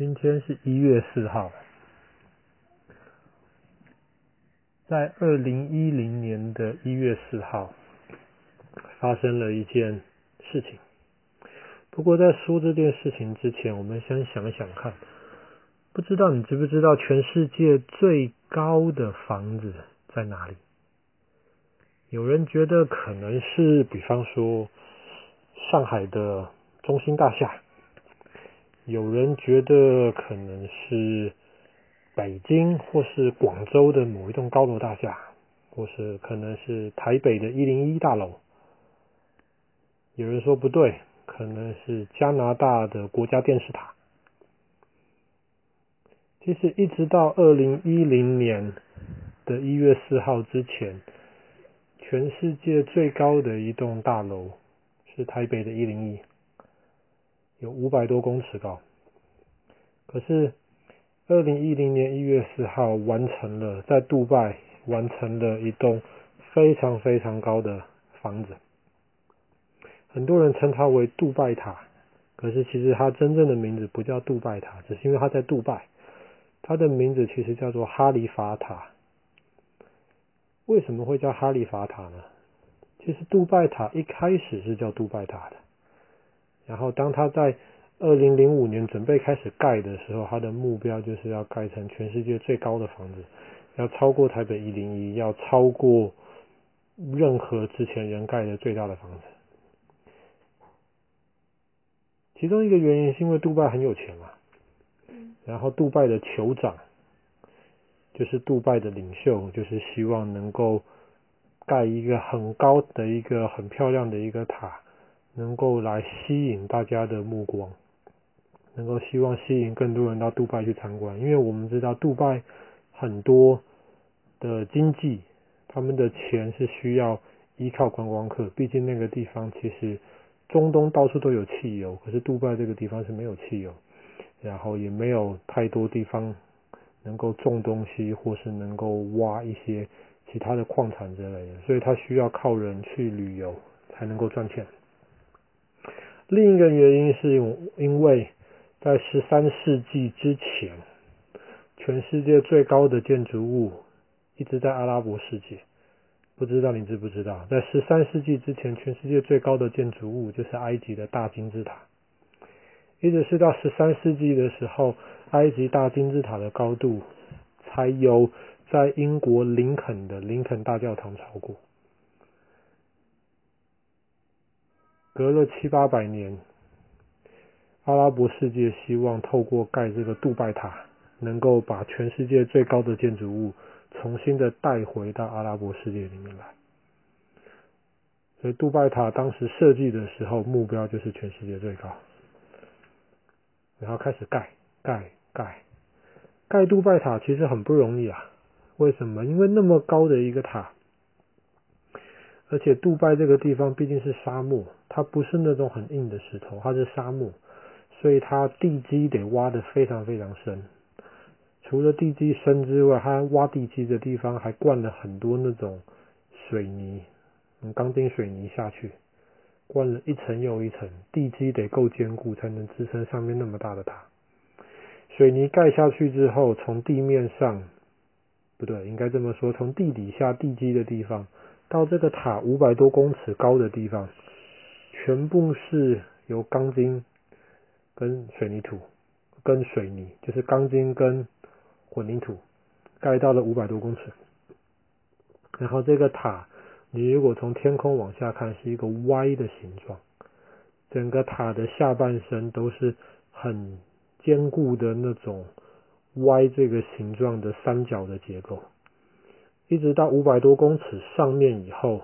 今天是一月四号，在二零一零年的一月四号，发生了一件事情。不过在说这件事情之前，我们先想想看，不知道你知不知道全世界最高的房子在哪里？有人觉得可能是，比方说上海的中心大厦。有人觉得可能是北京或是广州的某一栋高楼大厦，或是可能是台北的一零一大楼。有人说不对，可能是加拿大的国家电视塔。其实一直到二零一零年的一月四号之前，全世界最高的一栋大楼是台北的一零一。有五百多公尺高，可是二零一零年一月四号完成了在杜拜完成了一栋非常非常高的房子，很多人称它为杜拜塔，可是其实它真正的名字不叫杜拜塔，只是因为它在杜拜，它的名字其实叫做哈利法塔。为什么会叫哈利法塔呢？其实杜拜塔一开始是叫杜拜塔的。然后，当他在二零零五年准备开始盖的时候，他的目标就是要盖成全世界最高的房子，要超过台北一零一，要超过任何之前人盖的最大的房子。其中一个原因是因为杜拜很有钱嘛，然后杜拜的酋长就是杜拜的领袖，就是希望能够盖一个很高的一个很漂亮的一个塔。能够来吸引大家的目光，能够希望吸引更多人到杜拜去参观，因为我们知道杜拜很多的经济，他们的钱是需要依靠观光客，毕竟那个地方其实中东到处都有汽油，可是杜拜这个地方是没有汽油，然后也没有太多地方能够种东西，或是能够挖一些其他的矿产之类的，所以他需要靠人去旅游才能够赚钱。另一个原因是因为在十三世纪之前，全世界最高的建筑物一直在阿拉伯世界。不知道你知不知道，在十三世纪之前，全世界最高的建筑物就是埃及的大金字塔。一直是到十三世纪的时候，埃及大金字塔的高度才有在英国林肯的林肯大教堂超过。隔了七八百年，阿拉伯世界希望透过盖这个杜拜塔，能够把全世界最高的建筑物重新的带回到阿拉伯世界里面来。所以杜拜塔当时设计的时候，目标就是全世界最高。然后开始盖盖盖盖杜拜塔，其实很不容易啊。为什么？因为那么高的一个塔。而且，杜拜这个地方毕竟是沙漠，它不是那种很硬的石头，它是沙漠，所以它地基得挖得非常非常深。除了地基深之外，它挖地基的地方还灌了很多那种水泥，钢筋水泥下去，灌了一层又一层，地基得够坚固，才能支撑上面那么大的塔。水泥盖下去之后，从地面上，不对，应该这么说，从地底下地基的地方。到这个塔五百多公尺高的地方，全部是由钢筋跟水泥土跟水泥，就是钢筋跟混凝土盖到了五百多公尺。然后这个塔，你如果从天空往下看，是一个 Y 的形状，整个塔的下半身都是很坚固的那种 Y 这个形状的三角的结构。一直到五百多公尺上面以后，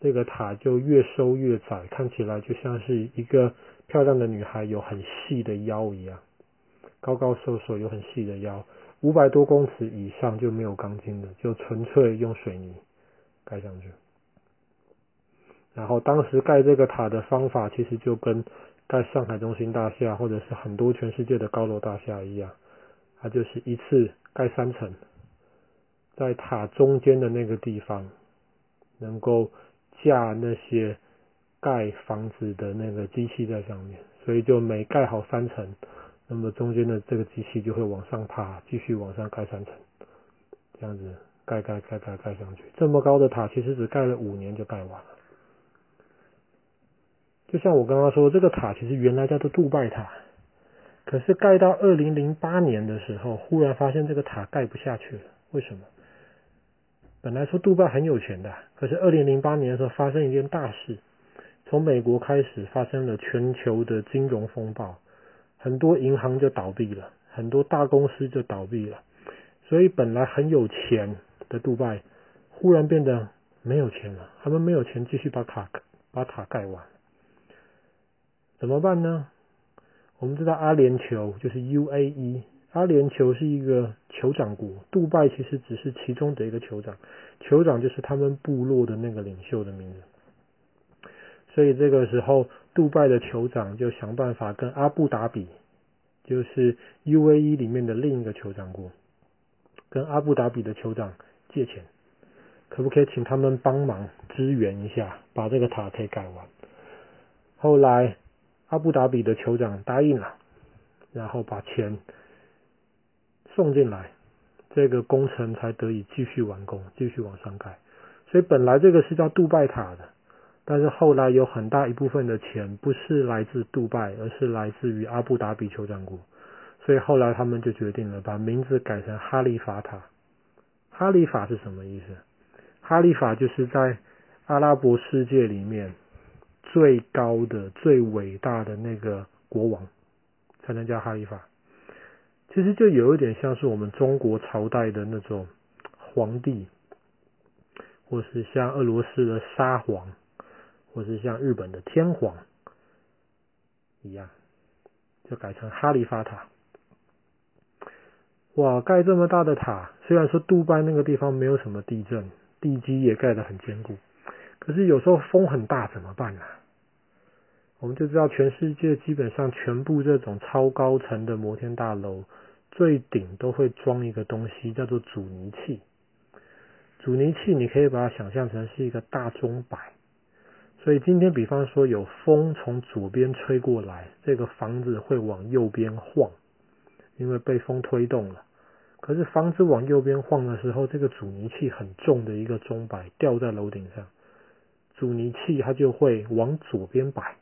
这个塔就越收越窄，看起来就像是一个漂亮的女孩有很细的腰一样，高高瘦瘦有很细的腰。五百多公尺以上就没有钢筋了，就纯粹用水泥盖上去。然后当时盖这个塔的方法，其实就跟盖上海中心大厦或者是很多全世界的高楼大厦一样，它就是一次盖三层。在塔中间的那个地方，能够架那些盖房子的那个机器在上面，所以就每盖好三层，那么中间的这个机器就会往上爬，继续往上盖三层，这样子盖盖盖盖盖上去。这么高的塔其实只盖了五年就盖完了。就像我刚刚说，这个塔其实原来叫做杜拜塔，可是盖到二零零八年的时候，忽然发现这个塔盖不下去了。为什么？本来说杜拜很有钱的，可是二零零八年的时候发生一件大事，从美国开始发生了全球的金融风暴，很多银行就倒闭了，很多大公司就倒闭了，所以本来很有钱的杜拜，忽然变得没有钱了，他们没有钱继续把塔把塔盖完。怎么办呢？我们知道阿联酋就是 UAE，阿联酋是一个酋长国，杜拜其实只是其中的一个酋长，酋长就是他们部落的那个领袖的名字。所以这个时候，杜拜的酋长就想办法跟阿布达比，就是 UAE 里面的另一个酋长国，跟阿布达比的酋长借钱，可不可以请他们帮忙支援一下，把这个塔可以盖完？后来。阿布达比的酋长答应了，然后把钱送进来，这个工程才得以继续完工，继续往上盖。所以本来这个是叫杜拜塔的，但是后来有很大一部分的钱不是来自杜拜，而是来自于阿布达比酋长国，所以后来他们就决定了把名字改成哈利法塔。哈利法是什么意思？哈利法就是在阿拉伯世界里面。最高的、最伟大的那个国王，才能叫哈利法。其实就有一点像是我们中国朝代的那种皇帝，或是像俄罗斯的沙皇，或是像日本的天皇一样，就改成哈利法塔。哇，盖这么大的塔，虽然说杜拜那个地方没有什么地震，地基也盖得很坚固，可是有时候风很大，怎么办呢？我们就知道，全世界基本上全部这种超高层的摩天大楼，最顶都会装一个东西，叫做阻尼器。阻尼器你可以把它想象成是一个大钟摆，所以今天比方说有风从左边吹过来，这个房子会往右边晃，因为被风推动了。可是房子往右边晃的时候，这个阻尼器很重的一个钟摆吊在楼顶上，阻尼器它就会往左边摆。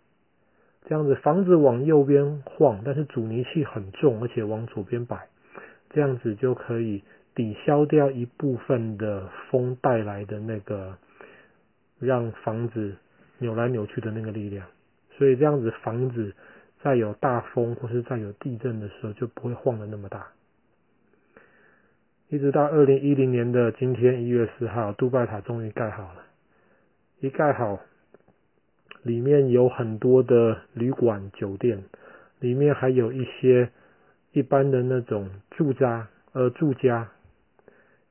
这样子，房子往右边晃，但是阻尼器很重，而且往左边摆，这样子就可以抵消掉一部分的风带来的那个让房子扭来扭去的那个力量。所以这样子，房子在有大风或是在有地震的时候就不会晃得那么大。一直到二零一零年的今天一月四号，杜拜塔终于盖好了，一盖好。里面有很多的旅馆、酒店，里面还有一些一般的那种住家，呃，住家。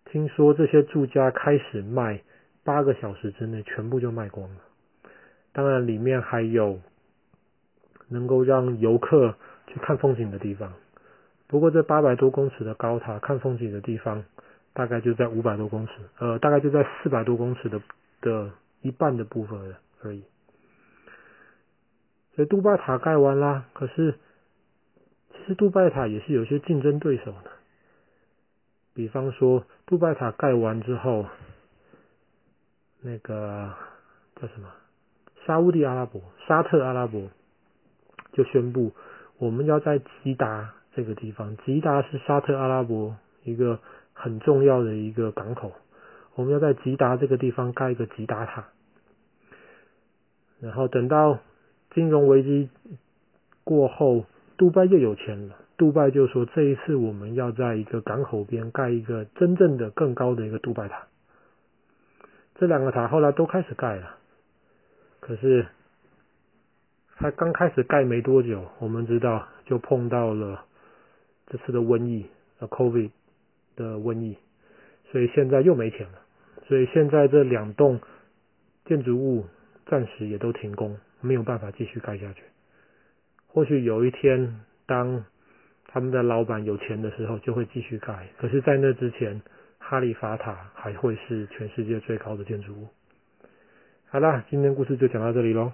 听说这些住家开始卖，八个小时之内全部就卖光了。当然，里面还有能够让游客去看风景的地方。不过，这八百多公尺的高塔看风景的地方，大概就在五百多公尺，呃，大概就在四百多公尺的的一半的部分而已。所以杜拜塔盖完啦，可是其实杜拜塔也是有些竞争对手的。比方说，杜拜塔盖完之后，那个叫什么？沙乌地阿拉伯、沙特阿拉伯就宣布，我们要在吉达这个地方，吉达是沙特阿拉伯一个很重要的一个港口，我们要在吉达这个地方盖一个吉达塔，然后等到。金融危机过后，杜拜又有钱了。杜拜就说：“这一次我们要在一个港口边盖一个真正的更高的一个杜拜塔。”这两个塔后来都开始盖了，可是才刚开始盖没多久，我们知道就碰到了这次的瘟疫，呃，COVID 的瘟疫，所以现在又没钱了。所以现在这两栋建筑物暂时也都停工。没有办法继续盖下去。或许有一天，当他们的老板有钱的时候，就会继续盖。可是，在那之前，哈利法塔还会是全世界最高的建筑物。好啦，今天故事就讲到这里喽。